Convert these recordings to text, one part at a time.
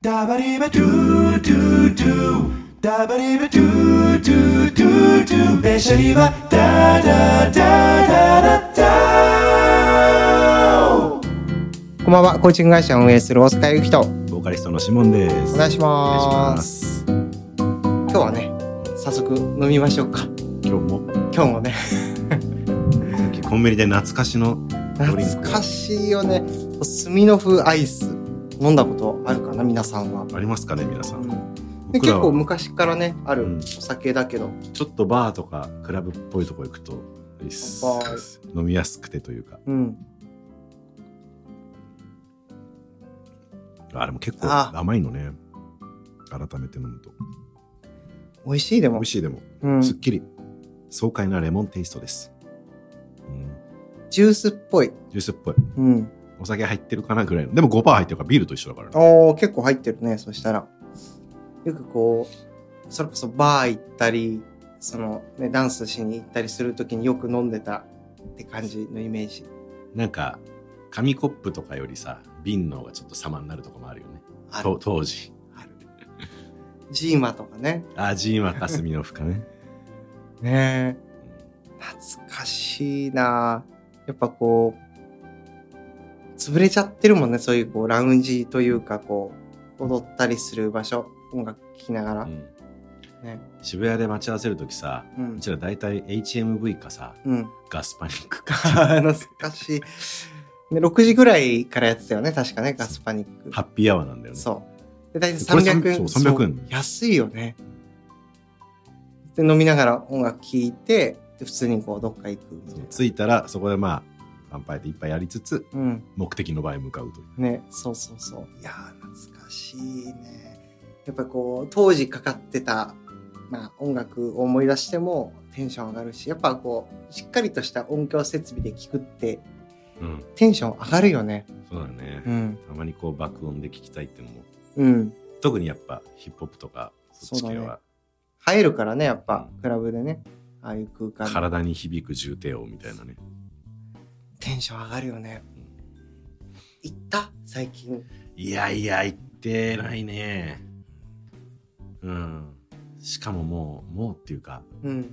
ダバリバドゥドゥドゥダバリバドゥドゥドゥドゥベシャリバダダダダダダこんばんは、コーチング会社を運営する大塚ゆきと、ボーカリストのシモンです。お願いしお願いしま。ますす。今日はね、早速飲みましょうか。今日も？今日もね、コンビニで懐かしの懐かしいよね。スミノフアイス、飲んだことあるかな、皆さんは。ありますかね皆さん。で結構昔からね、あるうんお酒だけど、ちょっとバーとかクラブっぽいとこ行くと飲みやすくてというか。うん。あれも結構あ甘いのね。改めて飲むと。美味しいでも美味。しいでも、うん。すっきり。爽快なレモンテイストです。うん、ジュースっぽい。ジュースっぽい。うん。お酒入ってるかなぐらいの。でも5%入ってるからビールと一緒だからね。おー、結構入ってるね、そしたら。よくこう、それこそバー行ったり、その、ね、ダンスしに行ったりするときによく飲んでたって感じのイメージ。なんか、紙コップとかよりさ、瓶の方がちょっと様になるとこもあるよね。あると当時。ある。ジーマとかね。あ、ジーマかスミノフかね。ねえ。懐かしいなやっぱこう、潰れちゃってるもんね、そういうこう、ラウンジというか、こう、踊ったりする場所、音楽聴きながら。うんね。渋谷で待ち合わせるときさ、ううんちら大体 HMV かさ、うん。ガスパニックか、懐かしい。ね、6時ぐらいからやってたよね、確かね、ガスパニック。ハッピーアワーなんだよね。そう。で、大体これ300円。そう300円安いよね。で、飲みながら音楽聴いて、で普通にこう、どっか行く着いたら、そこでまあ、乾杯で一杯やりつつ、うん。目的の場へ向かうという。ね、そうそうそう。いやー、懐かしいね。やっぱこう、当時かかってた、まあ、音楽を思い出してもテンション上がるし、やっぱこう、しっかりとした音響設備で聴くって、うん、テンション上がるよね。そうだね。うん。たまにこう爆音で聞きたいっていうのも、うん。特にやっぱヒップホップとか、そっち系は、映えるからね、やっぱうん、クラブでね。ああいう空間で体に響く重低音みたいなね。テンション上がるよね。行った？最近。いやいや、行ってないね。うん。しかももう、もうっていうか、うん。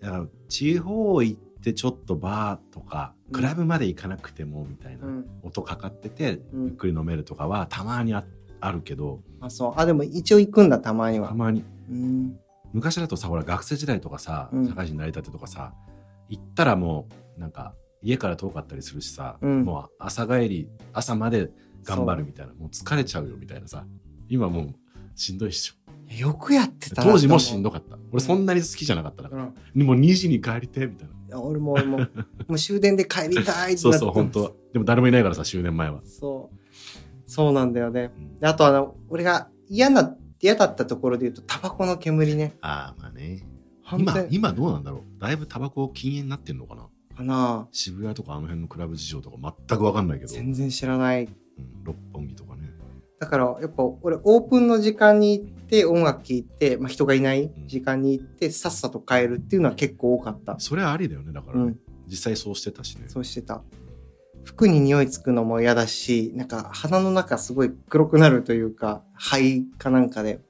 だから地方行ってちょっとバーとか、うんクラブまで行かなくてもみたいな、うん。音かかってて、うんゆっくり飲めるとかはたまにああるけど、あ、そう。あ、でも一応行くんだ、たまには。たまに。うん。昔だとさ、ほら学生時代とかさ、うん社会人になりたてとかさ、行ったらもう、なんか、家から遠かったりするしさ、うんもう朝帰り、朝まで頑張るみたいな、もう疲れちゃうよみたいなさ、今もうしんどいっしょ。よくやってたな当時もしんどどかった。俺そんなに好きじゃなかったから。うん。もう2時に帰りてみたいな。俺も俺も、もう終電で帰りたいってそうそう、本当はでも誰もいないからさ、終電前は。そう。そうなんだよね。うんであとあの、俺が嫌な、嫌だったところで言うと、タバコの煙ね。ああ、まあね。今今どうなんだろうだいぶタバコ禁煙になってんのかなかな渋谷とかあの辺のクラブ事情とか全くわかんないけど、全然知らない。うん、六本木とかね。だから、やっぱ俺、オープンの時間に行って、音楽聴いて、まあ、人がいない時間に行って、さっさと帰るっていうのは結構多かった。それはありだよね、だからね、うん、実際そうしてたしね。そうしてた。服に匂いつくのも嫌だし、なんか鼻の中すごい黒くなるというか、肺かなんかで。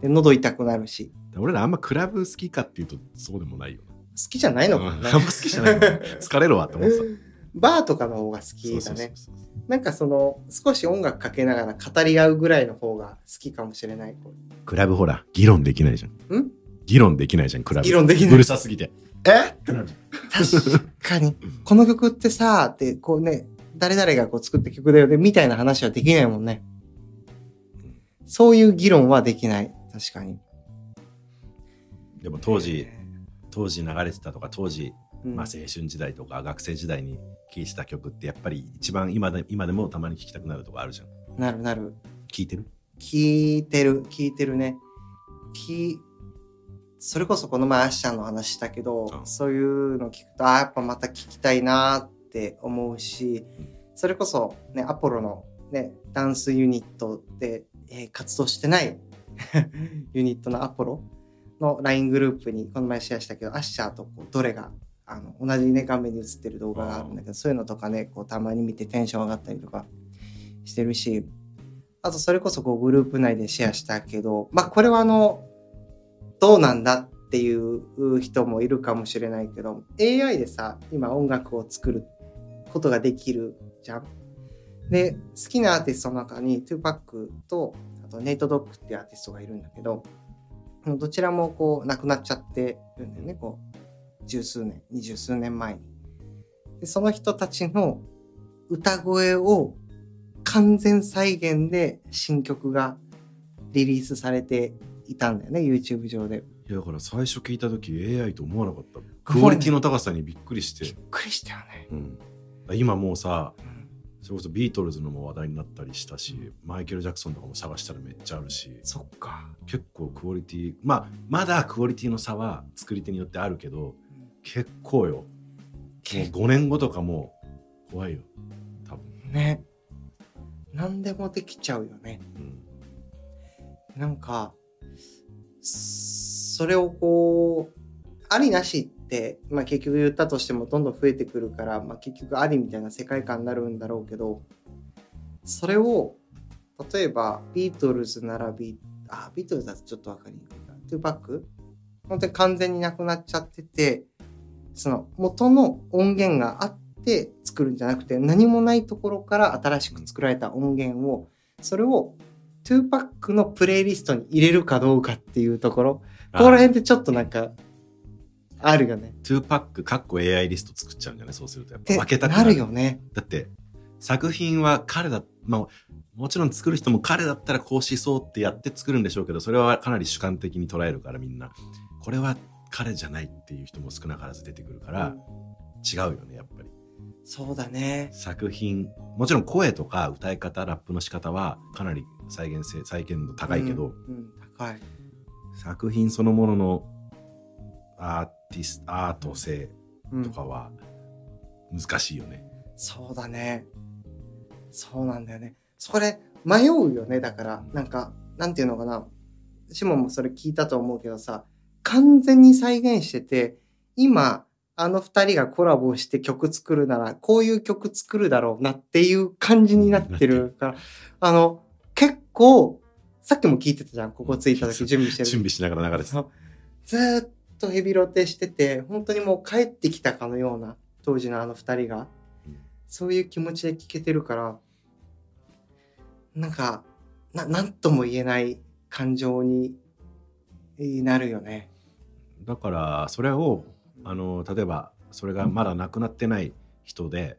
で、喉痛くなるし。俺らあんまクラブ好きかっていうとそうでもないよ。好きじゃないのかうんな、あんま好きじゃない。疲れるわって思ってた。バーとかの方が好きだね。そうそうそうそうなんかその、少し音楽かけながら語り合うぐらいの方が好きかもしれない。クラブほら、議論できないじゃん。ん？議論できないじゃん、クラブ。議論できないうるさすぎて。え？ってなるじ確かに。この曲ってさ、って、こうね、誰々がこう作った曲だよね、みたいな話はできないもんね。そういう議論はできない。確かに。でも当時、当時流れてたとか、当時、うんまあ青春時代とか学生時代に聴いてた曲ってやっぱり一番今で今でもたまに聴きたくなるとこあるじゃん。なるなる。聴いてる？聞いてる、聞いてるね。聞それこそこの前アッシャーの話したけど、うんそういうの聞くと、あーやっぱまた聞きたいなーって思うし、それこそね、アポロのね、ダンスユニットで、えー活動してない ユニットのアポロの LINE グループにこの前シェアしたけど、アッシャーとこうどれがあの同じね画面に映ってる動画があるんだけどそういうのとかねこうたまに見てテンション上がったりとかしてるしあとそれこそこうグループ内でシェアしたけど、まあこれはあの、どうなんだっていう人もいるかもしれないけど、AI でさ、今音楽を作ることができるじゃん。で、好きなアーティストの中に2パックと、あとネイトドッグっていうアーティストがいるんだけど、どちらもこう亡くなっちゃってるんだよね、こう、十数年、二十数年前に。でその人たちの歌声を完全再現で新曲がリリースされていたんだよね、YouTube 上で。いやだから最初聞いた時 AI と思わなかったクオリティの高さにびっくりしてびっ、くりしたよね。うん、今もうさうんそれこそビートルズのも話題になったりしたしマイケル・ジャクソンとかも探したらめっちゃあるしそっか。結構クオリティまあまだクオリティの差は作り手によってあるけど結構よ。もう5年後とかもう怖いよ。多分、ね。何でもできちゃうよね。うん、なんか、それをこう、ありなしって、まあ結局言ったとしてもどんどん増えてくるから、まあ結局ありみたいな世界観になるんだろうけど、それを、例えばビートルズならビあ、ビートルズだとちょっとわかりにくいか。トゥーパック？本当に完全になくなっちゃってて、その元の音源があって作るんじゃなくて、何もないところから新しく作られた音源を、それを2パックのプレイリストに入れるかどうかっていうところ、ここら辺ってちょっとなんか、あるよね。2パックかっこ AI リスト作っちゃうんじゃない？そうするとやっぱ分けたくなるよね。だって作品は彼だまあもちろん作る人も彼だったらこうしそうってやって作るんでしょうけどそれはかなり主観的に捉えるからみんなこれは彼じゃないっていう人も少なからず出てくるから、違うよねやっぱりそうだね。作品もちろん声とか歌い方ラップの仕方はかなり再現性再現度高いけど、うん、うん高い。作品そのもののアーティスアート性うんとかは難しいよね、そうだね。そうなんだよね。それ、迷うよね。だから、なんか、なんていうのかな。シモンもそれ聞いたと思うけどさ、完全に再現してて、今、あの二人がコラボして曲作るなら、こういう曲作るだろうなっていう感じになってるから、あの、結構、さっきも聞いてたじゃん。ここ着いた時準備してる時 準備しながら流れてずーっとヘビロテしてて、本当にもう帰ってきたかのような、当時のあの二人が、そういう気持ちで聞けてるから、なんか、ななんとも言えない感情になるよね。だからそれをあの例えばそれがまだ亡くなってない人で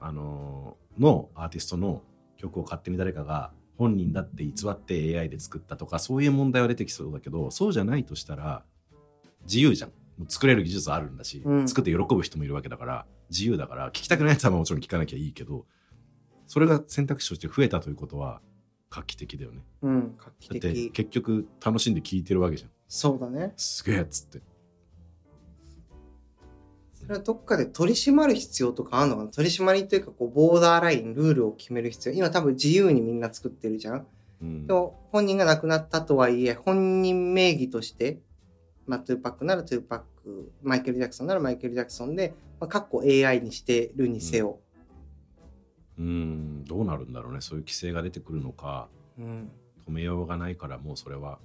あののアーティストの曲を勝手に誰かが本人だって偽って AI で作ったとかそういう問題は出てきそうだけどそうじゃないとしたら自由じゃん作れる技術あるんだし、うん作って喜ぶ人もいるわけだから自由だから聞きたくないやつはもちろん聞かなきゃいいけどそれが選択肢として増えたということは画期的だよねうん、画期的だって。結局楽しんで聞いてるわけじゃんそうだね。すげえっつってそれはどっかで取り締まる必要とかあるのかな？取り締まりというか、こう、ボーダーライン、ルールを決める必要。今多分自由にみんな作ってるじゃん。うんでも本人が亡くなったとはいえ、本人名義として、まあ、トゥーパックならトゥーパック、マイケル・ジャクソンならマイケル・ジャクソンで、まあ、かっこ AI にしてるにせよ。うん。どうなるんだろうね。そういう規制が出てくるのか。うん。止めようがないからもうそれは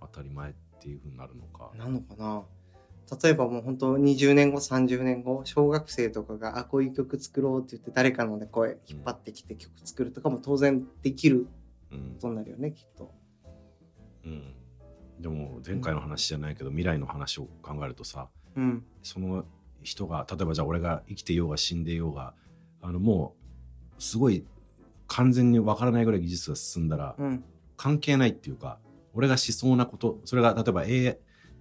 当たり前っていうふうになるのか。なのかな。例えばもう本当20年後、30年後、小学生とかが、あ、こういう曲作ろうって言って誰かのね、声引っ張ってきて曲作るとかも当然できるうん。ことになるよね、きっと。うん、でも前回の話じゃないけど未来の話を考えるとさうん。その人が例えばじゃあ俺が生きていようが死んでいようがあのもうすごい完全にわからないぐらい技術が進んだらうん。関係ないっていうか俺がしそうなことそれが例えば AI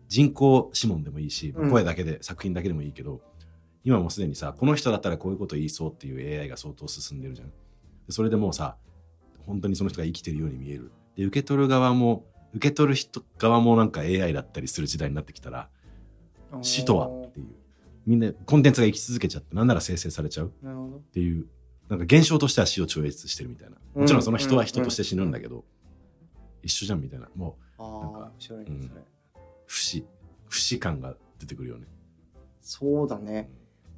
人工指紋でもいいし、うん声だけで作品だけでもいいけど今もうすでにさこの人だったらこういうこと言いそうっていう AI が相当進んでるじゃんでそれでもうさ本当にその人が生きてるように見えるで受け取る側も受け取る人側もなんか AI だったりする時代になってきたら死とはっていう。みんなコンテンツが生き続けちゃってなんなら生成されちゃう。っていう。なんか現象としては死を超越してるみたいな。もちろんその人は人として死ぬんだけど、一緒じゃんみたいな。もうなんかうん。不死不死感が出てくるよね。そうだね。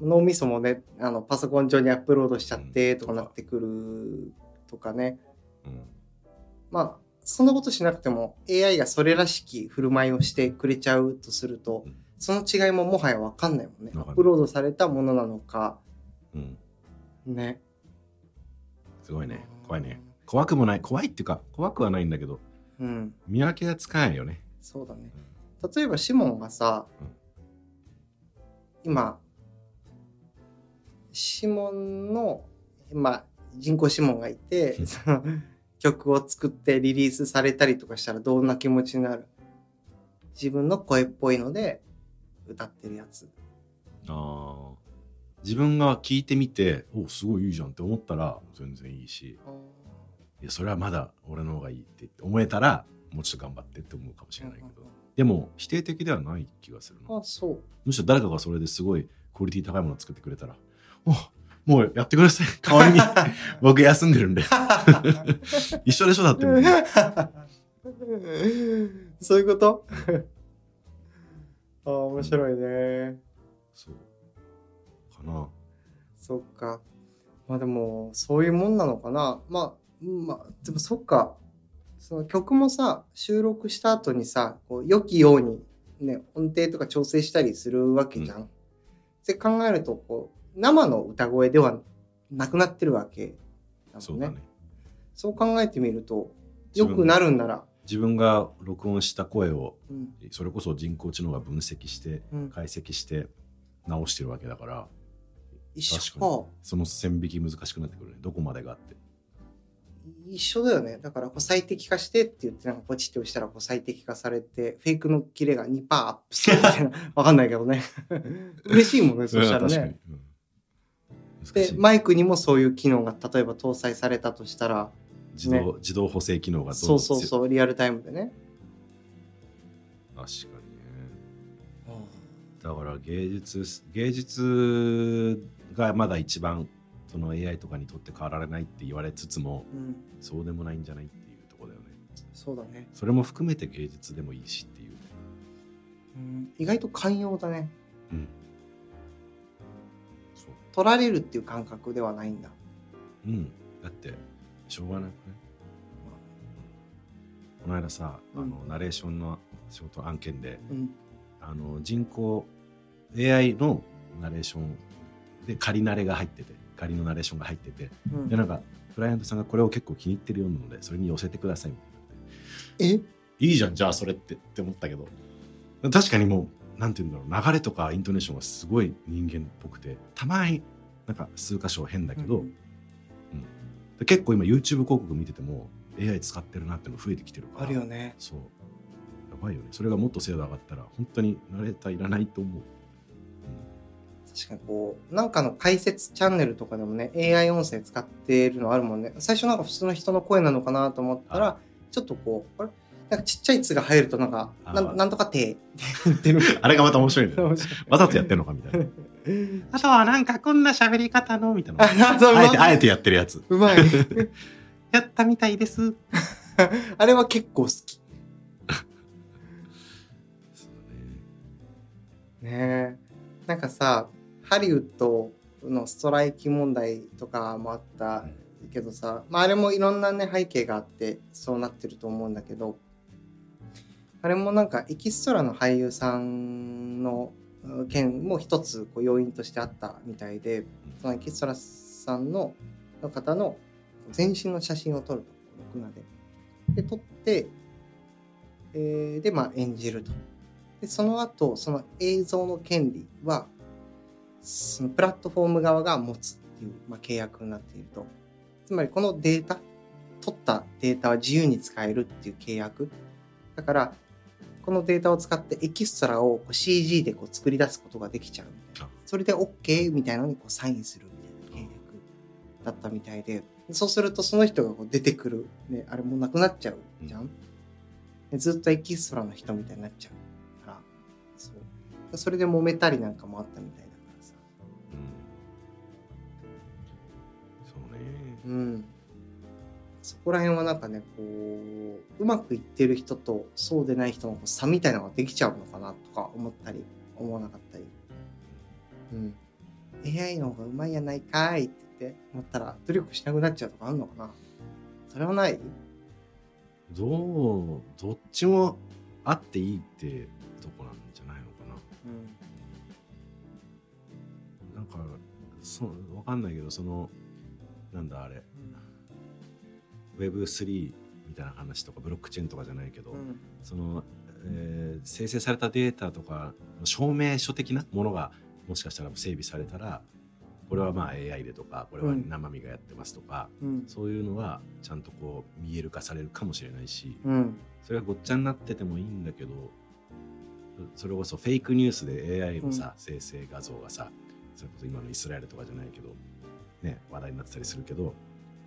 脳みそもね、あのパソコン上にアップロードしちゃってとかなってくるとかね。うん。まあ、そんなことしなくても AI がそれらしき振る舞いをしてくれちゃうとすると、うんその違いももはやわかんないもんね。アップロードされたものなのか、うん。ね。すごいね。怖いね。怖くもない。怖いっていうか、怖くはないんだけど、うん。見分けがつかないよね。そうだね。例えばシモンがさ、うん今、シモンの、まあ、人工シモンがいて 曲を作ってリリースされたりとかしたらどんな気持ちになる？自分の声っぽいので歌ってるやつ。ああ。自分が聞いてみて、おすごいいいじゃんって思ったら全然いいし、いや、それはまだ俺の方がいいって思えたら、もうちょっと頑張ってって思うかもしれないけど。でも、否定的ではない気がするな。あ、そう。むしろ誰かがそれですごいクオリティ高いものを作ってくれたら、おもうやってください。代わりに僕休んでるんで。一緒でしょだって。そういうこと？ああ、面白いね。そう。かな。そっか。まあでも、そういうもんなのかな。まあ、うんまあ、でもそっか。その曲もさ、収録した後にさ、こう良きように、ね、音程とか調整したりするわけじゃん。って考えると、こう、生の歌声ではなくなってるわけだもんね。そうだね。そう考えてみると、良くなるんなら、自分が録音した声を、うん、それこそ人工知能が分析して、うん、解析して直してるわけだから、一緒確かか。その線引き難しくなってくるね。どこまでがあって。一緒だよね。だからこう最適化してって言ってなんかポチって押したらこう最適化されて、フェイクのキレが2%アップするみたいな。わかんないけどね。嬉しいもんね、そしたらね。。うん難でマイクにもそういう機能が例えば搭載されたとしたら、自動、自動補正機能がどんどんそうそうそう、リアルタイムでね。確かにね。だから芸術芸術がまだ一番その AI とかにとって変わられないって言われつつもうん、そうでもないんじゃないっていうところだよねそうだね、それも含めて芸術でもいいしっていううん。意外と寛容だね。うん取られるっていう感覚ではないんだ。うん。だってしょうがなくね。この間さ、あのナレーションの仕事案件でうん。あの人工 AI のナレーションで仮ナレが入ってて仮のナレーションが入っててうん。でなんかクライアントさんがこれを結構気に入ってるようなのでそれに寄せてくださいみたいな。え？いいじゃんじゃあそれってって思ったけど。確かにもうなんて言うんだろう流れとかイントネーションがすごい人間っぽくてたまになんか数箇所変だけど、うん。で結構今 YouTube 広告見てても AI 使ってるなっての増えてきてるからあるよね。そう。やばいよね。それがもっと精度上がったら本当にナレーターいらないと思う、確かにこう、なんかの解説チャンネルとかでもね、AI 音声使ってるのあるもんね。最初なんか普通の人の声なのかなと思ったら、ちょっとこう、あれ？なんかちっちゃい「つ」が入るとなんか、あなんなんとかてって言ってる。あれがまた面白いね、わざとやってんのかみたいな。あとはなんかこんな喋り方のみたいな。あえてあえてやってるやつ。うまい。やったみたいです。あれは結構好き。ね。え。なんかさ、ハリウッドのストライキ問題とかもあったけどさ、まあ、あれもいろんなね背景があってそうなってると思うんだけどあれもなんかエキストラの俳優さんの件も一つこう要因としてあったみたいでそのエキストラさんのの方の全身の写真を撮ると録画で。で撮って、えーでまあ演じると。でその後その映像の権利はそのプラットフォーム側が持つっていう、まあ、契約になっていると。つまりこのデータ、取ったデータは自由に使えるっていう契約。だから、このデータを使ってエキストラをこう CG でこう作り出すことができちゃうみたいなあ。それで OK みたいなのにこうサインするみたいな契約だったみたいで、そうするとその人がこう出てくる、ね、あれもうなくなっちゃうじゃん。でずっとエキストラの人みたいになっちゃうから、そう。それで揉めたりなんかもあったみたいだからさ。うんそうねうん。そこら辺はなんかね、こう、うまくいってる人とそうでない人の差みたいなのができちゃうのかなとか思ったり、思わなかったり。うん。AI の方がうまいやないかいって言って思ったら努力しなくなっちゃうとかあるのかな。それはない？どうどっちもあっていいってとこなんじゃないのかな。なんかそうわかんないけどそのなんだあれ Web3 みたいな話とかブロックチェーンとかじゃないけど、うん。その、えー生成されたデータとかの証明書的なものがもしかしたら整備されたらこれはまあ AI でとかこれはうん。生身がやってますとか、うん。そういうのはちゃんとこう見える化されるかもしれないしうん。それがごっちゃになっててもいいんだけどそれこそフェイクニュースで AI のさ、生成画像がさそれこそ今のイスラエルとかじゃないけど、ね、話題になってたりするけど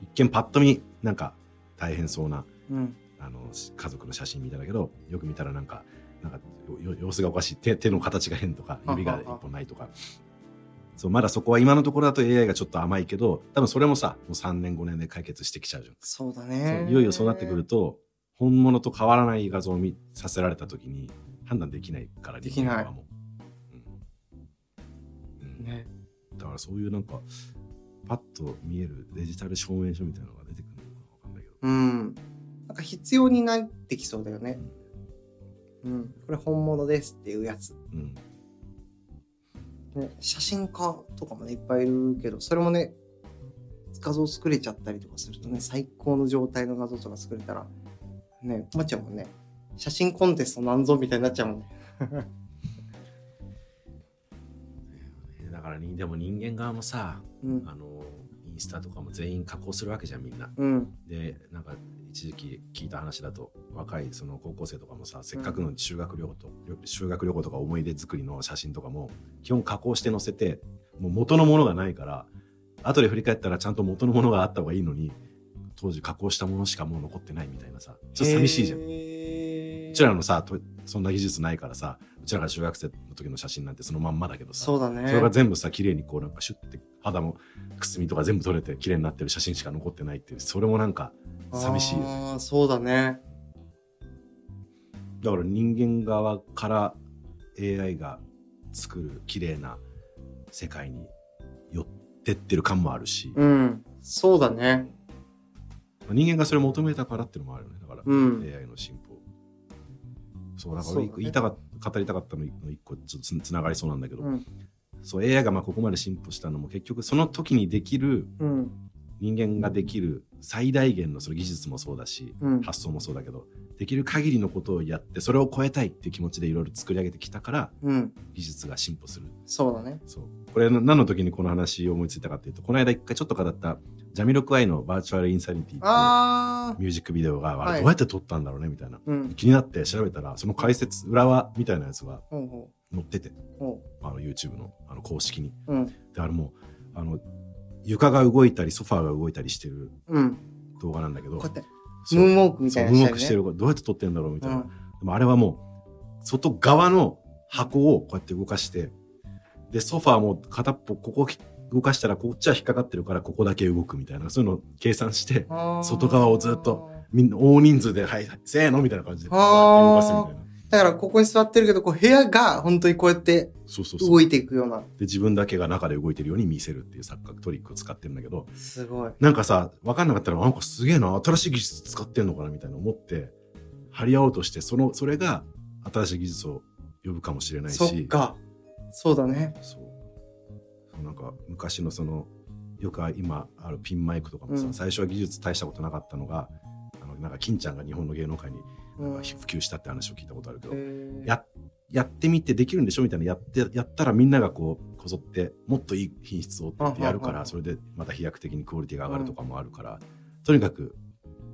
一見パッと見なんか大変そうなうん。あの家族の写真見たんだけどよく見たらなんかなんかよ様子がおかしい。手手の形が変とか指が一本ないとか。そうまだそこは今のところだと AI がちょっと甘いけど多分それもさもう3年5年で解決してきちゃうじゃん、そうだそねういよいよそうなってくると本物と変わらない画像を見させられた時に判断できないからできない。うん。うん。ね。だからそういうなんかパッと見えるデジタル証明書みたいなのが出てくるのかわかんないけど。うん。なんか必要になってきそうだよね。うん。これ本物ですっていうやつ。うん。ね、写真家とかもねいっぱいいるけどそれもね画像作れちゃったりとかするとね最高の状態の画像とか作れたらね困っちゃうもんね。写真コンテストなんぞみたいになっちゃうもんね。だからにでも人間側もさうん。あのインスタとかも全員加工するわけじゃんみんな。うんでなんか一時期聞いた話だと若いその高校生とかもさせっかくの修学旅行と、修学旅行とか思い出作りの写真とかも基本加工して載せてもう元のものがないから後で振り返ったらちゃんと元のものがあった方がいいのに当時加工したものしかもう残ってないみたいなさちょっと寂しいじゃん。んうちらのさとそんな技術ないからさうちらが中学生の時の写真なんてそのまんまだけどさ。そうだね。それが全部さ綺麗にこうなんかシュッて肌のくすみとか全部取れて綺麗になってる写真しか残ってないっていうそれもなんか寂しいよね。ああそうだね。だから人間側から AI が作る綺麗な世界に寄ってってる感もあるし、うんそうだね。人間がそれを求めたからっていうのもあるよね。だから、うん。AI の進歩。そうだから言いたか語りたかったの一個ちょっとつつながりそうなんだけど、うん。そう AI がまあここまで進歩したのも結局その時にできるうん。人間ができる最大限のその技術もそうだし、うん。発想もそうだけどできる限りのことをやってそれを超えたいっていう気持ちでいろいろ作り上げてきたからうん。技術が進歩する。そうだね。そう。これ何の時にこの話を思いついたかっていうとこの間一回ちょっと語ったジャミロクワイのバーチャルインサニティっていうミュージックビデオがあはい。れどうやって撮ったんだろうねみたいな、うん。気になって調べたらその解説裏話みたいなやつが載ってて。あの YouTube のあの公式に。ううん。であれもうあの床が動いたりソファーが動いたりしてるうん。動画なんだけどこうやってそう。ムーンウォークみたいなそうムーンウォークしてるどうやって撮ってんだろうみたいな、うん。でもあれはもう外側の箱をこうやって動かしてでソファーも片っぽここ動かしたらこっちは引っかかってるからここだけ動くみたいな。そういうのを計算して外側をずっとみんな大人数で「はいせーの」みたいな感じで動かすみたいな。だからここに座ってるけどこう部屋が本当にこうやってそうそうそう。動いていくような。で自分だけが中で動いてるように見せるっていう錯覚トリックを使ってるんだけどすごい。なんかさ分かんなかったらなんかすげえな新しい技術使ってんのかなみたいな思って張り合おうとしてそのそれが新しい技術を呼ぶかもしれないし。そっか。そうだね。そうなんか昔のそのよく今あるピンマイクとかもさ、うん。最初は技術大したことなかったのがあのなんか金ちゃんが日本の芸能界になんかうん普及したって話を聞いたことあるけど、へー。ややってみてできるんでしょみたいなやってやったらみんながこうこぞってもっといい品質をってやるかうんうんうんらそれでまた飛躍的にクオリティが上がるとかもあるから、とにかく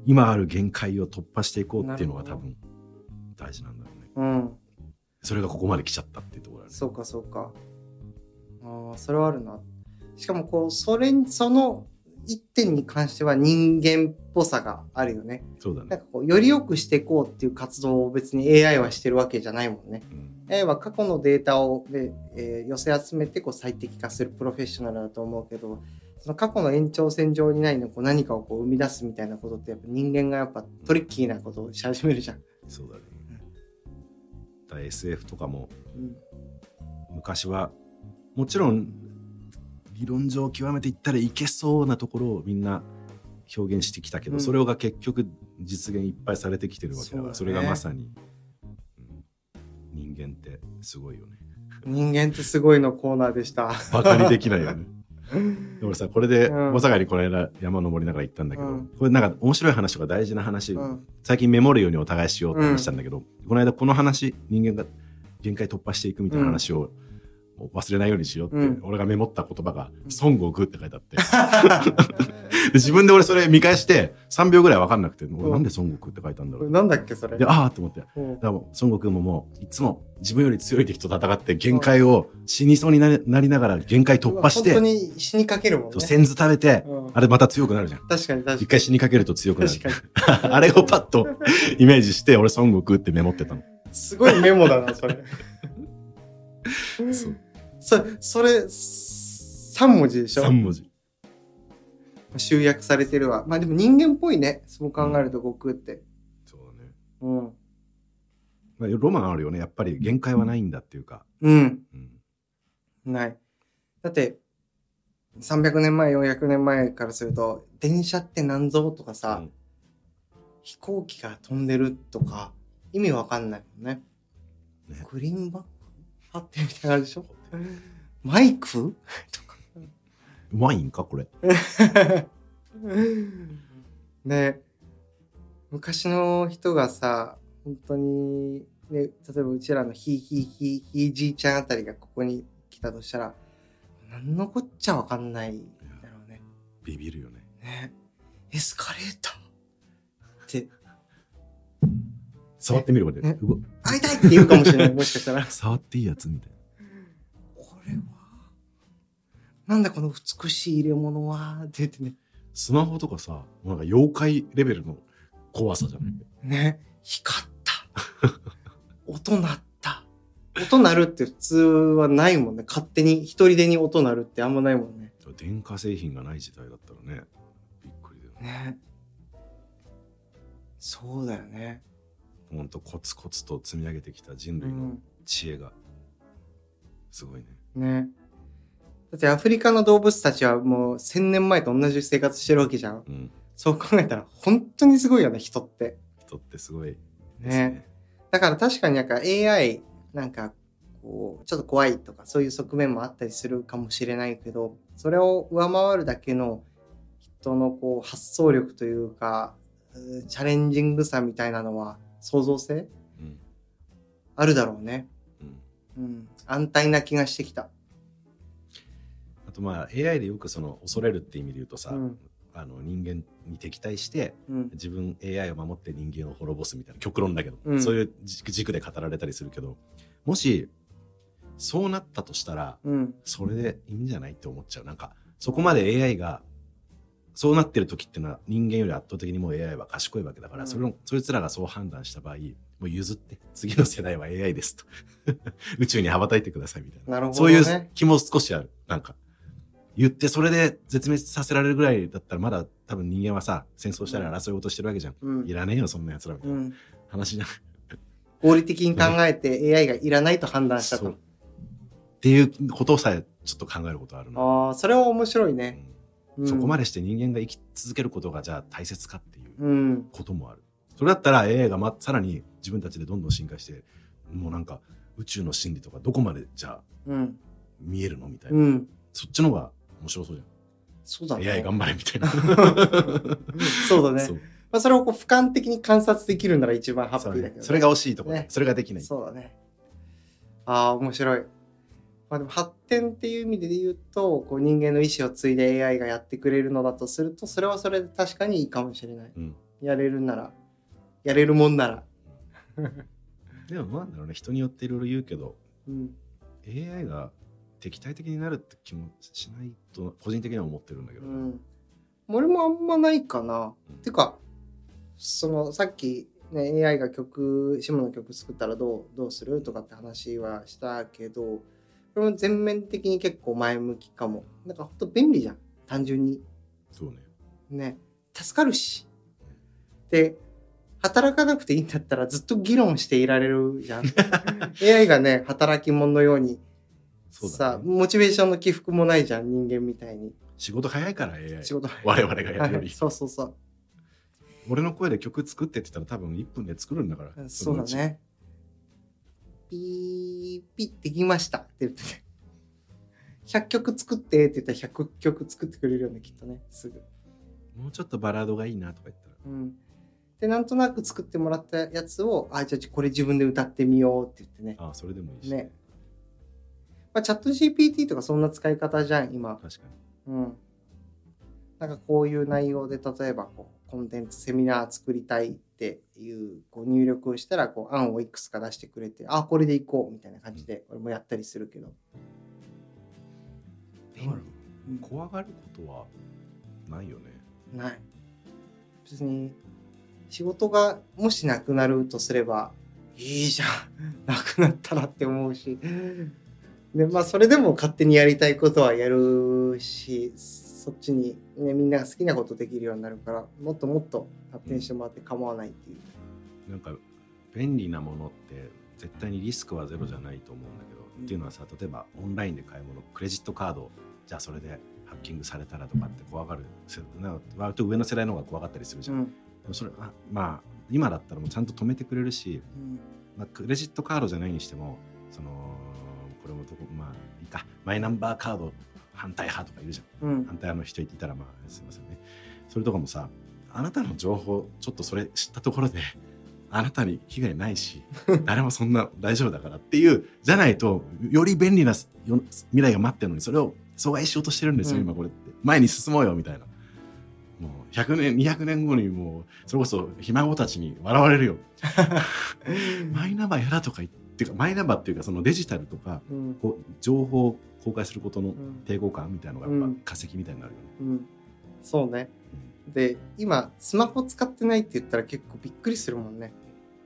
今ある限界を突破していこうっていうのが多分大事なんだろうね。うん。それがここまで来ちゃったっていうところだね。そうかそうかああそれはあるなしかもこうそれにその一点に関しては人間っぽさがあるよねそうだね。なんかこうより良くしていこうっていう活動を別に AI はしてるわけじゃないもんねうん、AI は過去のデータをで、えー寄せ集めてこう最適化するプロフェッショナルだと思うけどその過去の延長線上にないのこう何かをこう生み出すみたいなことってやっぱ人間がやっぱトリッキーなことをし始めるじゃん。そうだね。だ SF とかもうん昔はもちろん理論上極めていったらいけそうなところをみんな表現してきたけど、うん。それが結局実現いっぱいされてきてるわけだからそ,、ね。れがまさに、うん。人間ってすごいよね。人間ってすごいのコーナーでした。バカにできないよね。で俺さこれでうん。大阪にこの間山登りながら行ったんだけど、うん。これなんか面白い話とか大事な話、うん。最近メモるようにお互いしようって話したんだけど、この間この話人間が限界突破していくみたいな話を忘れないようにしようって、うん俺がメモった言葉が「孫悟空」って書いてあって で自分で俺それ見返して3秒ぐらい分かんなくて、俺なんで孫悟空って書いたんだろうなんだっけそれ？で。ああと思ってうんだからもう孫悟空ももういつも自分より強い敵と戦って限界を死にそうになりながら限界突破して、本当に死にかけるもんね。先頭食べて、うんあれまた強くなるじゃん。確かに確かに。一回死にかけると強くなる。あれをパッと イメージして、俺孫悟空ってメモってたの。すごいメモだな、それ。そうそそれ、3文字でしょ？3文字。集約されてるわ。まあでも人間っぽいね。そう考えると悟空って。そうだね。うん。まあ、ロマンあるよね。やっぱり限界はないんだっていうか。うん。うん。ない。だって、300年前、400年前からすると、電車って何ぞとかさ、うん飛行機が飛んでるとか、意味わかんないもんね。ねグリーンバック？貼ってみたいなでしょ？マイク？ワインかこれ。ね昔の人がさ本当に、ね、例えばうちらのひいひいひいひいじいちゃんあたりがここに来たとしたら何のこっちゃわかんないだろうね。ビビるよね。ねエスカレーターって触ってみるこれ。ねいたいって言うかもしれないもしかしたら 触っていいやつみたいこれはなんだこの美しい入れ物はって言ってねな。スマホとかさ、なんか妖怪レベルの怖さじゃない、ね、光った。音鳴った。音鳴るって普通はないもんね。勝手に一人でに音鳴るってあんまないもんね。電化製品がない時代だったらね、びっくりだよね。ね。そうだよね。ほんとコツコツと積み上げてきた人類のうん。知恵が、すごいね。ね。だってアフリカの動物たちはもう千年前と同じ生活してるわけじゃん。うん。そう考えたら本当にすごいよね、人って。人ってすごいね。ね。だから確かになんか AI なんかこうちょっと怖いとかそういう側面もあったりするかもしれないけどそれを上回るだけの人のこう発想力というかチャレンジングさみたいなのは創造性？うん。あるだろうね。うん。うん。安泰な気がしてきた。あとまあ AI でよくその恐れるって意味で言うとさ、うんあの人間に敵対してうん。自分 AI を守って人間を滅ぼすみたいな極論だけど、うんそういう軸軸で語られたりするけどもしそうなったとしたらうん。それでいいんじゃないって思っちゃうなんかそこまで AI がそうなってる時っていうのは人間より圧倒的にもう AI は賢いわけだから、うんそれをそいつらがそう判断した場合もう譲って次の世代は AI ですと 宇宙に羽ばたいてくださいみたいななるほどそういうね。気も少しあるなんか言ってそれで絶滅させられるぐらいだったらまだ多分人間はさ戦争したり争い事してるわけじゃん、うんい。らねえよそんな奴らみたいうな、ん。話じゃん合理的に考えて AI がいらないと判断したと。っていうことさえちょっと考えることあるな、ああ、それは面白いね。うんそこまで。でして人間が生き続けることがじゃあ大切かっていううん。こともあるそれだったら AI が、ま、さらに自分たちでどんどん進化してもうなんか宇宙の真理とかどこまでじゃあうん。見えるのみたいな、うん。そっちの方が面白そうじゃん、そうだね。AI 頑張れみたいな そうだね。まあ、それをこう俯瞰的に観察できるなら一番ハッピーだけど、ね。ねそれが惜しいところ、ねそれができないそうだね。ああ、面白い。まあでも発展っていう意味で言うと、こう人間の意思を継いで AI がやってくれるのだとすると、それはそれで確かにいいかもしれない。うんやれるなら、やれるもんなら。でもなんだろうね人によっていろいろ言うけどうん。AI が敵対的になるって気もしないと個人的には思ってるんだけど、うん。俺もあんまないかな。うんてか、そのさっき、ね、AI が曲、シムの曲作ったらどうどうするとかって話はしたけど、これも全面的に結構前向きかも。なんかほんと便利じゃん。単純に。そうねね。助かるし。で、働かなくていいんだったらずっと議論していられるじゃん。AI がね、働き者のように、そうださ、ねモチベーションの起伏もないじゃん、人間みたいに。仕事早いから AI 仕事我々がやるより、はいそうそうそう。俺の声で曲作ってって言ったら多分1分で作るんだからそうだね。ピーピッできましたって言ってね。100曲作ってって言ったら100曲作ってくれるよね、きっとね、すぐ。もうちょっとバラードがいいなとか言ったらうん。で、なんとなく作ってもらったやつを、あ、じゃあこれ自分で歌ってみようって言ってね。ああそれでもいいし、ね。まあ、チャット GPT とかそんな使い方じゃん、今。確かうん。なんかこういう内容で、例えばこう、コンテンツ、セミナー作りたいっていうこう入力をしたら、こう、案をいくつか出してくれて、あ、これでいこうみたいな感じで、俺もやったりするけど。にうん怖がることはないよねない。別に、仕事がもしなくなるとすれば、いいじゃん。なくなったらって思うし。で、まあ、それでも勝手にやりたいことはやるし、そっちに、ね、みんなが好きなことできるようになるから、もっともっと発展してもらって構わないっていう。なんか便利なものって絶対にリスクはゼロじゃないと思うんだけど、うんっていうのはさ例えばオンラインで買い物クレジットカードじゃあそれでハッキングされたらとかって怖がるせなんか割と上の世代の方が怖がったりするじゃん、うん。でもそれあまあ今だったらもうちゃんと止めてくれるし、うん。まあ、クレジットカードじゃないにしてもそのこれもどこまあいいか。マイナンバーカード反対派とかいるじゃん。うん。反対派の人いたらまあすいませんね。それとかもさあなたの情報ちょっとそれ知ったところであなたに被害ないし 誰もそんな大丈夫だからっていうじゃないとより便利なよ未来が待ってるのにそれを阻害しようとしてるんですよ、うん。今これって。前に進もうよみたいな100年200年後にもうそれこそひ孫たちに笑われるよ マイナンバーやだとか言ってかマイナンバーっていうかそのデジタルとかうん。こう情報を公開することのうん抵抗感みたいなのがやっぱ化石みたいになるよね、うん。そうね。で、今、スマホ使ってないって言ったら結構びっくりするもんね。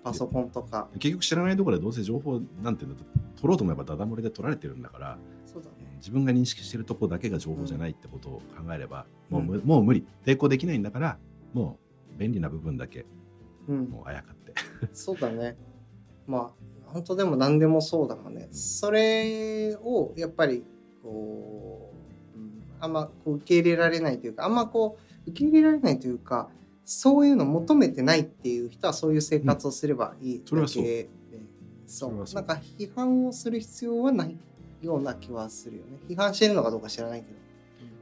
パソコンとか。結局知らないところでどうせ情報なんていうんだ取ろうと思えばダダ漏れで取られてるんだから。自分が認識してるとこだけが情報じゃないってことを考えれば、うんもうむもう無理抵抗できないんだからもう便利な部分だけうん。もうあやかって そうだね。まあ、本当でも何でもそうだもんね。それをやっぱり、こう、うん、あんまこう受け入れられないというか、あんまこう、受け入れられないというか、そういうの求めてないっていう人はそういう生活をすればいいだけで、そう。それはそうなんか批判をする必要はないような気はするよね。批判してるのかどうか知らないけ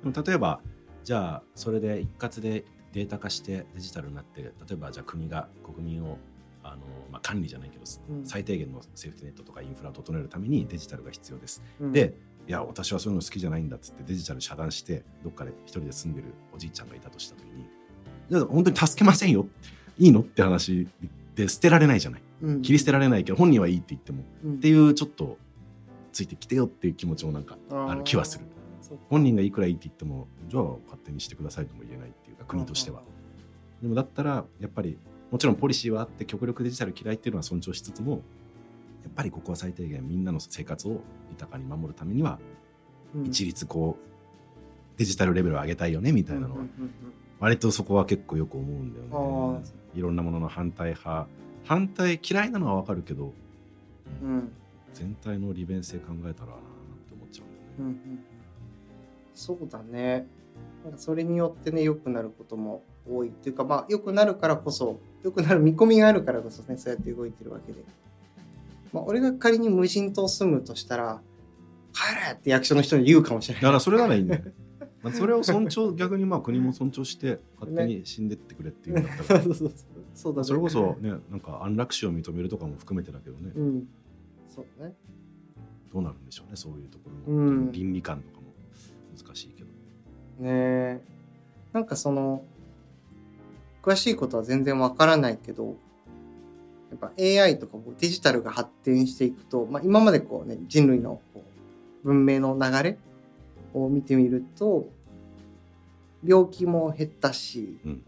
ど。でも例えばじゃあそれで一括でデータ化してデジタルになって例えばじゃあ国が国民をあの、まあ、管理じゃないけど、うん最低限のセーフティネットとかインフラを整えるためにデジタルが必要ですうんで、いや、私はそういうの好きじゃないんだっつってデジタル遮断して、どっかで一人で住んでるおじいちゃんがいたとしたときに、じゃあ本当に助けませんよ。いいのって話で捨てられないじゃない。うん切り捨てられないけど、本人はいいって言っても。うんっていう、ちょっと、ついてきてよっていう気持ちもなんか、ある気はする。本人がいくらいいって言っても、じゃあ勝手にしてくださいとも言えないっていうか、国としては。でもだったら、やっぱり、もちろんポリシーはあって、極力デジタル嫌いっていうのは尊重しつつも、やっぱりここは最低限みんなの生活を豊かに守るためには、うん。一律こうデジタルレベルを上げたいよねみたいなのは割とそこは結構よく思うんだよあね。いろんなものの反対派。反対嫌いなのはわかるけど、うん。うん全体の利便性考えたらなって思っちゃうんだよね。うんうんうんそうだね。なんかそれによってね、良くなることも多いっていうか、まあ、良くなるからこそ、良くなる見込みがあるからこそね、そうやって動いてるわけで。まあ、俺が仮に無人島住むとしたら、帰れって役所の人に言うかもしれない。だからそれならいいんだよ。まあそれを尊重逆にまあ国も尊重して勝手に死んでってくれっていうんだったら、そうだね。それこそねなんか安楽死を認めるとかも含めてだけどね、うん。そうね。どうなるんでしょうねそういうところのうん倫理観とかも難しいけど。ねえなんかその詳しいことは全然わからないけどやっぱ AI とかこうデジタルが発展していくと、まあ、今までこうね人類のこう文明の流れを見てみると病気も減ったし、うん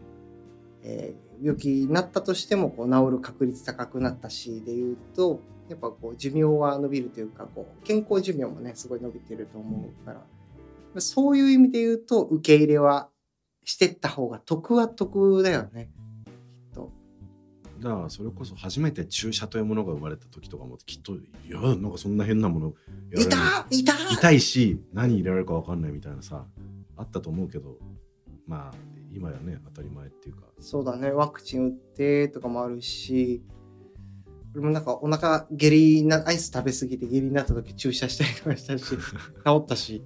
えー病気になったとしてもこう治る確率高くなったしでいうとやっぱこう寿命は伸びるというかこう健康寿命もねすごい伸びてると思うから、そういう意味で言うと受け入れはしてった方が得は得だよね。きっと。だからそれこそ初めて注射というものが生まれた時とかもきっといやなんかそんな変なものやいた？いた？痛いし何入れられるか分かんないみたいなさあったと思うけどまあ今やね当たり前っていうか。そうだね、ワクチン打ってとかもあるし、俺もなんかお腹下痢な、アイス食べ過ぎて下痢になった時注射したりとかしたし、治ったし、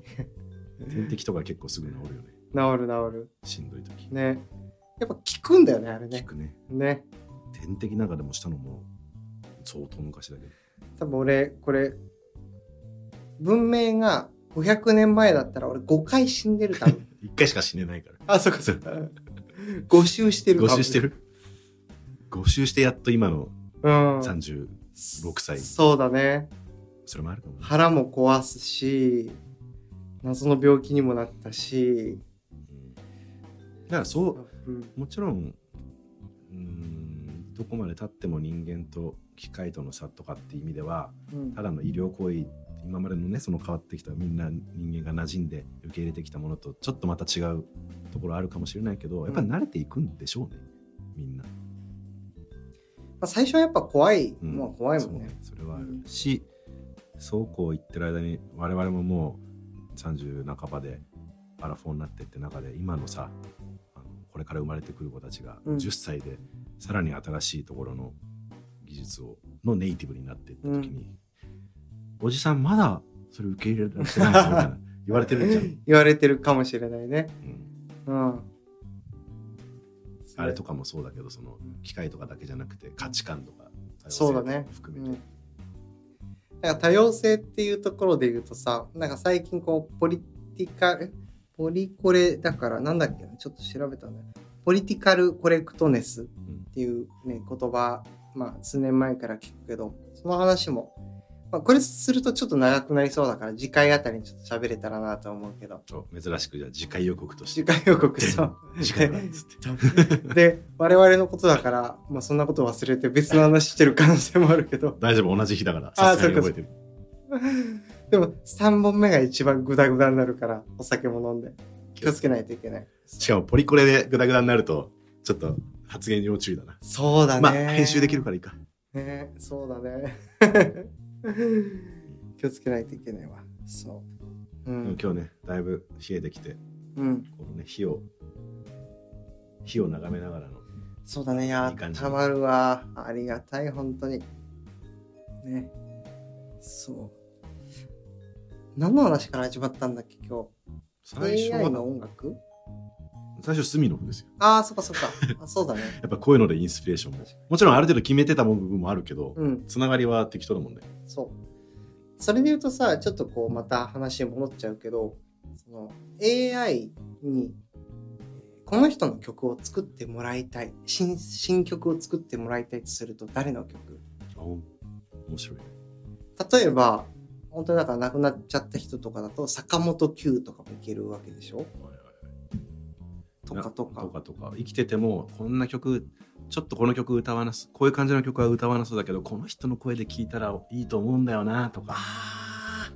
点滴とか結構すぐ治るよね治る治る。しんどい時ね。やっぱ効くんだよね、あれね。効くねね。点滴なんかでもしたのも相当昔だけど多分俺、これ、文明が500年前だったら俺5回死んでる多分。一回しか死ねないからあ、そっかそっか。5周してる5周してる？5周してやっと今のうん。36歳そうだね。それもあるかもね腹も壊すし、謎の病気にもなったし、うんだからそううん、もちろんうーんどこまでたっても人間と機械との差とかっていう意味ではうんただの医療行為今までのねその変わってきたみんな人間が馴染んで受け入れてきたものとちょっとまた違うところあるかもしれないけどやっぱり慣れていくんでしょうね、みんな。まあ、最初はやっぱ怖い、うん。まあ怖いもんね。それはある。うん。しそうこう言ってる間に我々ももう30半ばでアラフォーになってって中で今のさあのこれから生まれてくる子たちがうん。10歳でさらに新しいところの技術をのネイティブになっていった時に、おじさんまだそれ受け入れられてないのみたいな言われてるじゃん、言われてるかもしれないね。うん。うん。あれとかもそうだけどその機械とかだけじゃなくて価値観とかそうだね。含めて、うん。なんか多様性っていうところで言うとさ、なんか最近こう、ポリティカル、ポリコレだからなんだっけな、ちょっと調べたね。ポリティカルコレクトネスっていうね、言葉、まあ数年前から聞くけど、その話も、まあこれするとちょっと長くなりそうだから次回あたりにちょっと喋れたらなと思うけど、珍しくじゃあ次回予告として次回予告そう。次回はっつって で、我々のことだから、まあそんなこと忘れて別の話してる可能性もあるけど、大丈夫同じ日だからあさすがに覚えてるでも3本目が一番グダグダになるから、お酒も飲んで。気をつけないといけない。しかもポリコレでグダグダになるとちょっと発言要注意だなそうだね。まあ編集できるからいいかねそうだね。気をつけないといけないわ。そう。うん。今日ねだいぶ冷えてきてうん。このね火を火を眺めながらのそうだね。やたまるわ。ありがたい、本当に。ね。そう。何の話から始まったんだっけ、今日？最初 AI のは音楽？最初スミノフですよああ、そっかそっか。あそうだね。やっぱこういうのでインスピレーションももちろんある程度決めてた部分もあるけど、うん。つながりは適当だもんねそう。それで言うとさ、ちょっとこう、また話に戻っちゃうけど、その AI に、この人の曲を作ってもらいたい、新新曲を作ってもらいたいとすると、誰の曲？あ面白いね例えば、本当にだから亡くなっちゃった人とかだと、坂本九とかもいけるわけでしょ？はいとかとかと。かとか生きててもこんな曲ちょっとこの曲歌わなすこういう感じの曲は歌わなそうだけどこの人の声で聴いたらいいと思うんだよなとかああ、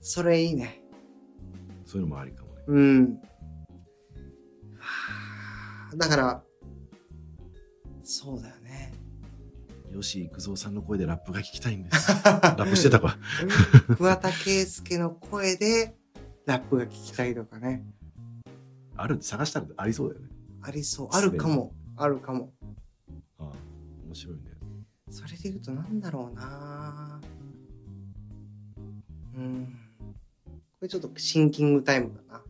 それいいね。そういうのもありかもねうん。はあだから、そうだよね。吉幾三さんの声でラップが聞きたいんです ラップしてたか桑田佳祐の声でラップが聞きたいとかね。ある探したらありそうだよねありそう。あるかも。あるかも。ああ面白いねそれで言うとなんだろうなうん。これちょっとシンキングタイムだな。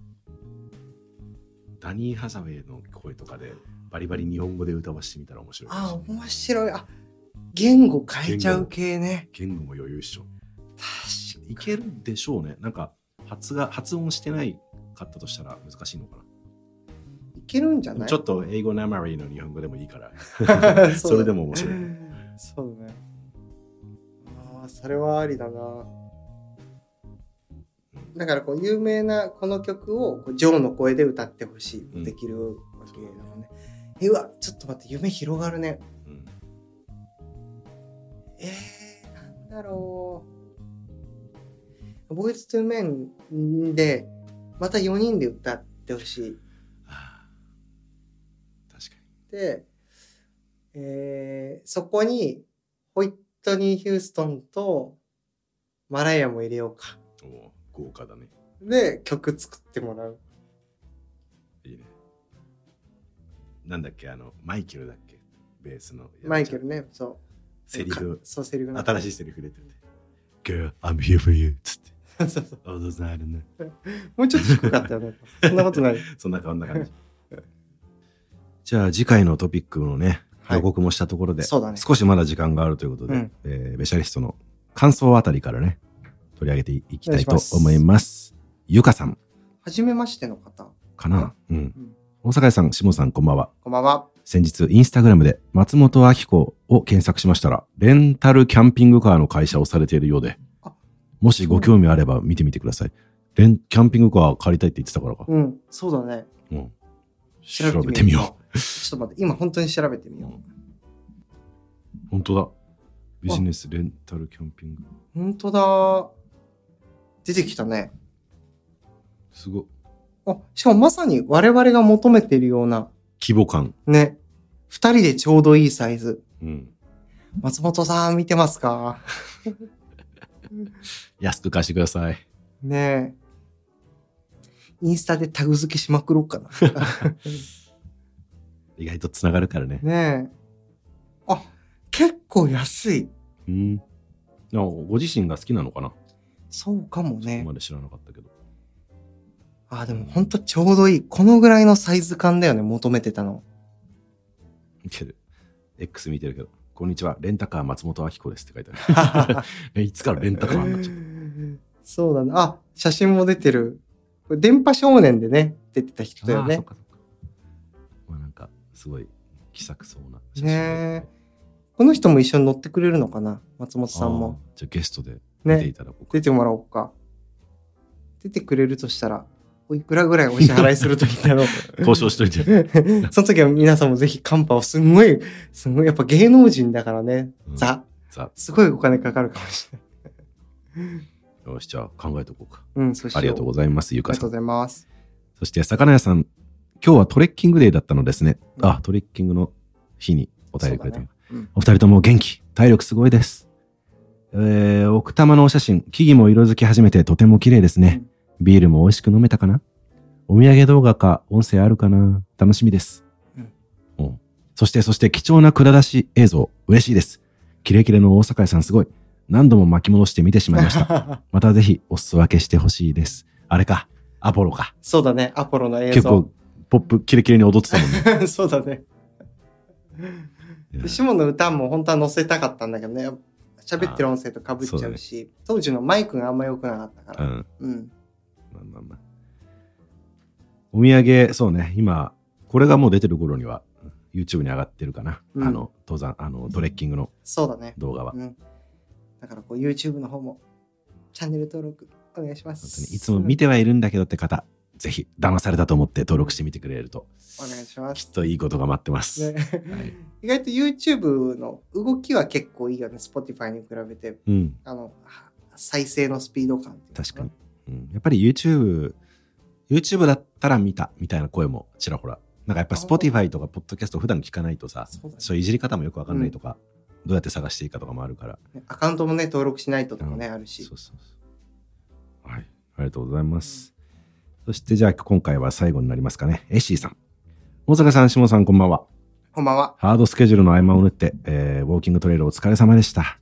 ダニー・ハザウェイの声とかでバリバリ日本語で歌わしてみたら面白いかもしあ面白い。あ、言語変えちゃう系ね。言語も余裕っしょ確かいけるでしょうねなんか発が発音してないかったとしたら難しいのかいけるんじゃない？なちょっと英語なまりの日本語でもいいから それでも面白いそうだね。ああ、それはありだな。だからこう有名なこの曲をこうジョーの声で歌ってほしい、うんできるわけだもんね。えうわちょっと待って夢広がるね。うんえー、なんだろう。ボイストゥーメンでまた4人で歌ってほしい。えーそこにホイットニー・ヒューストンとマライアも入れようか。におー豪華だねで、曲作ってもらう。いいねなんだっけ、あの、マイケルだっけ、ベースの。マイケル。ね、そう。セリフか、そう、セリフな新しいセリフ出てて。Girl, I'm here for you. つって。そうそう。もうちょっと低かったよね。そんなことない。そんなこんな感じ。じゃあ次回のトピックのね、はい予告もしたところで、そうだね少しまだ時間があるということで、うんえーベシャリストの感想あたりからね、取り上げていきたいと思います。ゆかさんはじめましての方。かな、うん、ん大阪屋さん、下さん、こんばんは。こんばんは。先日、インスタグラムで松本明子を検索しましたら、レンタルキャンピングカーの会社をされているようであ、もしご興味あれば見てみてください。レン、キャンピングカー借りたいって言ってたからか。うん、そうだね。うん、調調べてみよう。ちょっと待って、今本当に調べてみよう。う。本当だ。ビジネスレンタルキャンピング。本当だ。出てきたね。すごい。あ、しかもまさに我々が求めているような、規模感。ね。二人でちょうどいいサイズ。うん。松本さん見てますか？安く貸してください。ねえ。インスタでタグ付けしまくろうかな。意外とつながるからね。ねえ。あ、結構安い。うん。あご自身が好きなのかな、そうかもそこね。まで知らなかったけど。あ、でもほんとちょうどいい。このぐらいのサイズ感だよね、求めてたの。見てる。X 見てるけど。こんにちは。レンタカー松本明子ですって書いてある。えいつからレンタカーになっちゃった？そうだね。あ、写真も出てる。電波少年でね、出てた人だよねすごい気さくそうな写真ねえ。この人も一緒に乗ってくれるのかな？松本さんも。じゃあゲストで出ていね。ただこうか。出てもらおうか。出てくれるとしたら、おいくらぐらいお支払いするといいんだろう？交渉しといて。その時は皆さんもぜひカンパをすんごい、すんごい、やっぱ芸能人だからね。うんザ。さすごいお金かかるかもしれない。あ、よし、じゃあ考えとこうか。うん、そして。ありがとうございます、ゆかさんありがとうご。ざいます。そして、魚屋さん。今日はトレッキングデーだったのですね。あ、トレッキングの日にお便りくれたの。そうだねお二人とも元気、体力すごいです。えー、奥多摩のお写真、木々も色づき始めてとても綺麗ですね。ビールも美味しく飲めたかな？お土産動画か音声あるかな？楽しみです。うんうんそして、そして貴重な蔵出し映像、嬉しいです。キレキレの大阪屋さんすごい。何度も巻き戻して見てしまいました。またぜひお裾分けしてほしいです。あれか、アポロか。そうだね、アポロの映結像構。ポップキレキレに踊ってたもんね。そうだね。でシモンの歌も本当は載せたかったんだけどね。喋ってる音声とかぶっちゃうし、当時のマイクがあんま良くなかったから。うん。うん。まあまあまあ。お土産、そうね、今、これがもう出てる頃には、YouTube に上がってるかな。うんあの、登山、あの、トレッキングのそうだね。動画は。うん。だからこう YouTube の方もチャンネル登録お願いしま本す。当にいつも見てはいるんだけどって方、ぜひ、騙されたと思って登録してみてくれると、お願いします。きっといいことが待ってます。ねはい 意外と YouTube の動きは結構いいよね。Spotify に比べて。うん、あの、は再生のスピード感確かに。うん、やっぱり YouTube、YouTube だったら見たみたいな声もちらほら。なんかやっぱ Spotify とか Podcast 普段聞かないとさ、そうだねそういういじり方もよくわかんないとか、どうやって探していいかとかもあるから。アカウントもね、登録しないととかね、うんあるしそ。うそうそう。はい。ありがとうございます。そしてじゃあ今回は最後になりますかね。エッシーさん。大阪さん、下さん、こんばんは。こんばんは。ハードスケジュールの合間を縫って、えーウォーキングトレイルお疲れ様でした。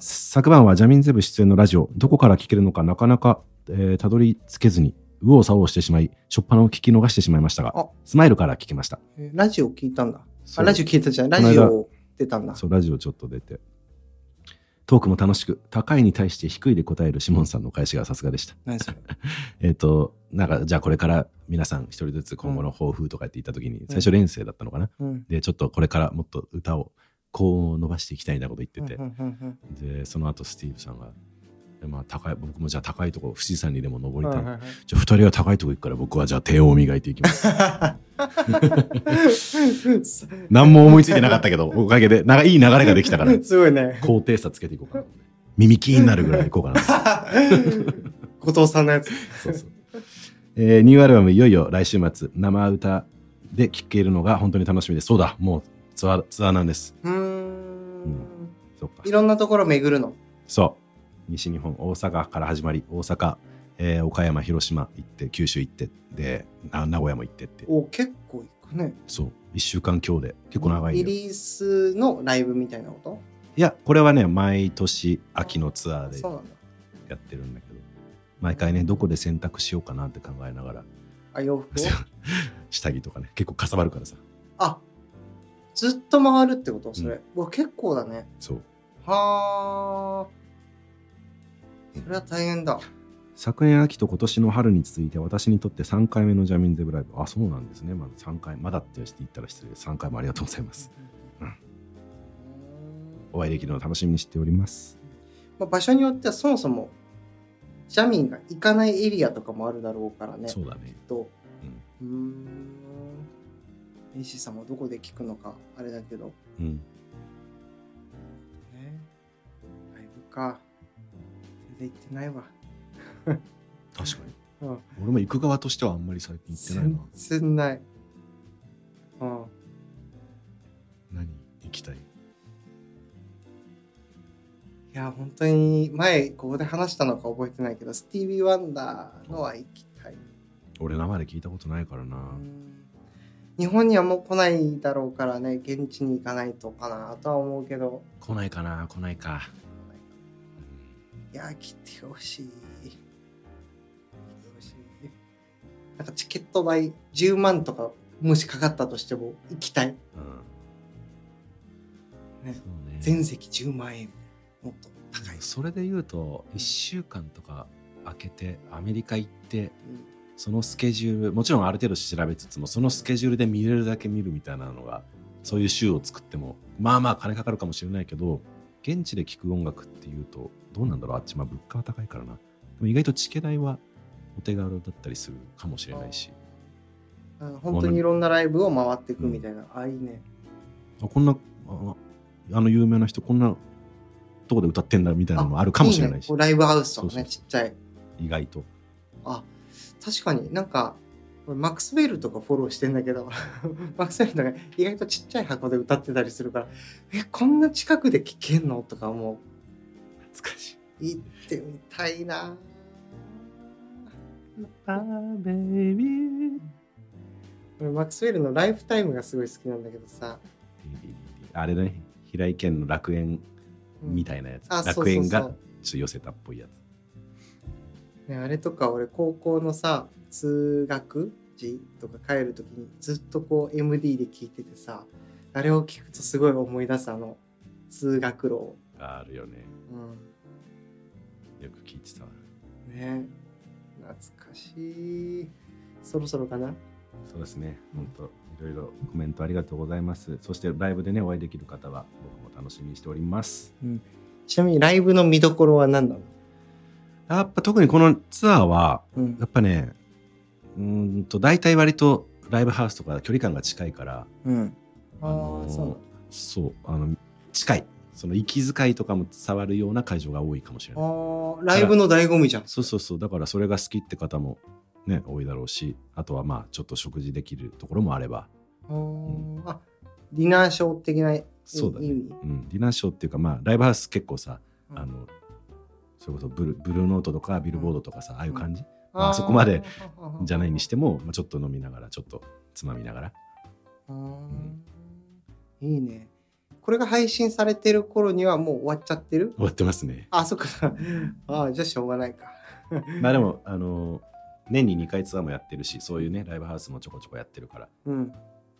昨晩はジャミンゼブ出演のラジオ、どこから聞けるのかなかなか、えーたどり着けずに、右往左往してしまい、しょっぱなを聞き逃してしまいましたがあ、スマイルから聞きました。えーラジオ聞いたんだ。ラジオ聞いたじゃん。ラジオ出たんだ。そう、ラジオちょっと出て。トークも楽しく、高いに対して低いで答えるシモンさんの返しがさすがでした。何それ？えっ、と、なんか、じゃあこれから皆さん一人ずつ今後の抱負とかって言った時に、最初連生だったのかな、うん。で、ちょっとこれからもっと歌をこう伸ばしていきたいなこと言ってて、で、その後スティーブさんが、でまあ高い、僕もじゃあ高いとこ、富士山にでも登りたい。うんはいはいはいじゃあ二人は高いとこ行くから僕はじゃあ手を磨いていきます。何も思いついてなかったけど、おかげで、なんかいい流れができたから、すごいね。高低差つけていこうかな。耳キーになるぐらいいこうかな。後藤さんのやつ。そうそう。えーニューアルバムいよいよ来週末生歌で聴けるのが本当に楽しみです。そうだ、もうツアーツアーなんです。うーん。そっかいろんなところ巡るの。そう。西日本、大阪から始まり、大阪、えー岡山、広島行って、九州行って、で、あ名古屋も行ってって。お、結構行くね。そう。1週間強で結構長いよリリースのライブみたいなこと？いやこれはね毎年秋のツアーでそうなんだ。やってるんだけど毎回ねどこで選択しようかなって考えながらあ、洋服を？下着とかね結構かさばるからさあ、ずっと回るってこと？それ。うわ、結構だね。そうはあ。それは大変だ。昨年秋と今年の春に続いて私にとって3回目のジャミンゼブライブあそうなんですねまだ3回まだって言ったら失礼3回もありがとうございますうんお会いできるのを楽しみにしておりますまあ、場所によってはそもそもジャミンが行かないエリアとかもあるだろうからね。そうだねと。うーん。メイシーさんもどこで聞くのかあれだけど。うんね。ライブか。全然行ってないわ。確かにうん。俺も行く側としてはあんまり最近行ってないな全然ない。うん。何行きたい？いや、本当に前ここで話したのか覚えてないけど、スティービー・ワンダーのは行きたい。俺生で聞いたことないからなうん日本にはもう来ないだろうからね、現地に行かないとかなとは思うけど、来ないかな来ないかいや、来てほしい。来てほしい。なんかチケット代10万とかもしかかったとしても行きたい。うんねね全席10万円。もっと高い。それで言うと1週間とか空けてアメリカ行ってうんそのスケジュールもちろんある程度調べつつもそのスケジュールで見れるだけ見るみたいなのがそういう週を作ってもまあまあ金かかるかもしれないけど現地で聴く音楽っていうとどうなんだろうあっちまあ物価は高いからな。でも意外とチケ代はお手軽だったりするかもしれないし。本当にいろんなライブを回っていくみたいな。あ、いいね。あこんなああの有名な人こんなとこで歌ってんだみたいなのもあるかもしれないし。ね。こうライブハウスとかね、そうそうちっちゃい。意外と。あ、確かになんか、俺マックスウェルとかフォローしてんだけど、マックスウェルとか意外とちっちゃい箱で歌ってたりするから、え、こんな近くで聴けんのとか思懐かしい。う。行ってみたいな。あベイビー。俺マックスウェルのライフタイムがすごい好きなんだけどさ。あれね。平井堅の楽園うんみたいなやつ、うそうそう。楽園がちょっと寄せたっぽいやつ。ね、あれとか俺高校のさ通学時とか帰る時にずっとこう MD で聞いててさあれを聞くとすごい思い出すあの通学路を、あるよね。うよく聞いてたね。懐かしい。そろそろかな？そうですね。本当いろいろコメントありがとうございます。そしてライブでねお会いできる方は僕も楽しみにしております。ちなみにライブの見どころは何なの？やっぱ特にこのツアーはうん。やっぱねうーんと大体割とライブハウスとか距離感が近いからうん。あのーそう。そうあの近い。その息遣いとかも伝わるような会場が多いかもしれない。あーライブの醍醐味じゃん。そうそうそう。だからそれが好きって方もね多いだろうしあとはまあちょっと食事できるところもあれば。あーあディナーショー的な意そうだね。うん、ディナーショーっていうかまあライブハウス結構さ、うん。あのそれこそブルブルーノートとかビルボードとかさ、ああいう感じ、あまあそこまでーじゃないにしても、まあ、ちょっと飲みながらちょっとつまみながらあーいいね。これが配信されてる頃にはもう終わっちゃってる？終わってますねあ、そっか。ああ、じゃあしょうがないか。まあでもあの年に2回ツアーもやってるしそういうねライブハウスもちょこちょこやってるからうん。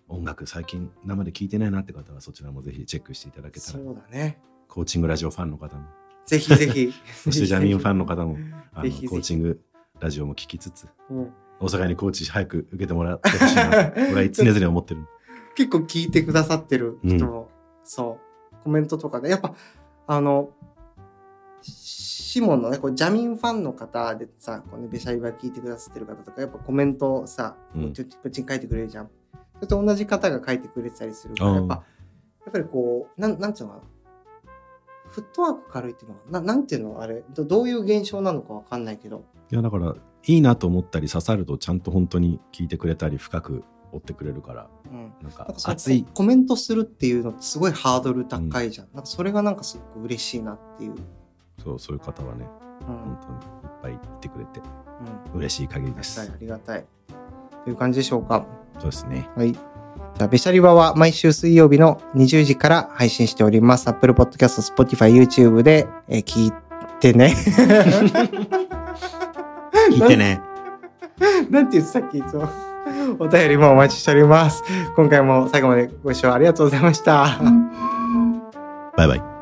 音楽最近生で聴いてないなって方はそちらもぜひチェックしていただけたそらうだね。コーチングラジオファンの方もぜひぜひ。そしてジャミーンファンの方も コーチングラジオも聞きつつうん。大阪にコーチ早く受けてもらってほしいな 俺は常々思ってる。結構聞いてくださってる人も、そう、コメントとかで、やっぱ、あの、シモンのね、こうジャミンファンの方でさ、こうね、ベシャリバ聞いてくださってる方とか、やっぱコメントをさ、うん。こっちに書いてくれるじゃん。それと同じ方が書いてくれてたりするから、やっぱ、やっぱりこう、なんなんていうのかな。フットワーク軽いっていうのは、ななんていうの？あれど、どういう現象なのかわかんないけど。いやだからいいなと思ったり刺さるとちゃんと本当に聞いてくれたり深く追ってくれるからうん。なんか熱いココメントするっていうのってすごいハードル高いじゃん。なんかそれがなんかすごく嬉しいなっていう。そうそういう方はねうん。本当にいっぱいいてくれてうん。嬉しい限りですありがたい。という感じでしょうか。そうですねはい。ベシャリバは毎週水曜日の20時から配信しております。Apple Podcast、Spotify、YouTube で、えー聞いてね。聞いてね。なんて言ってさっきいつも。お便りもお待ちしております。今回も最後までご視聴ありがとうございました。バイバイ。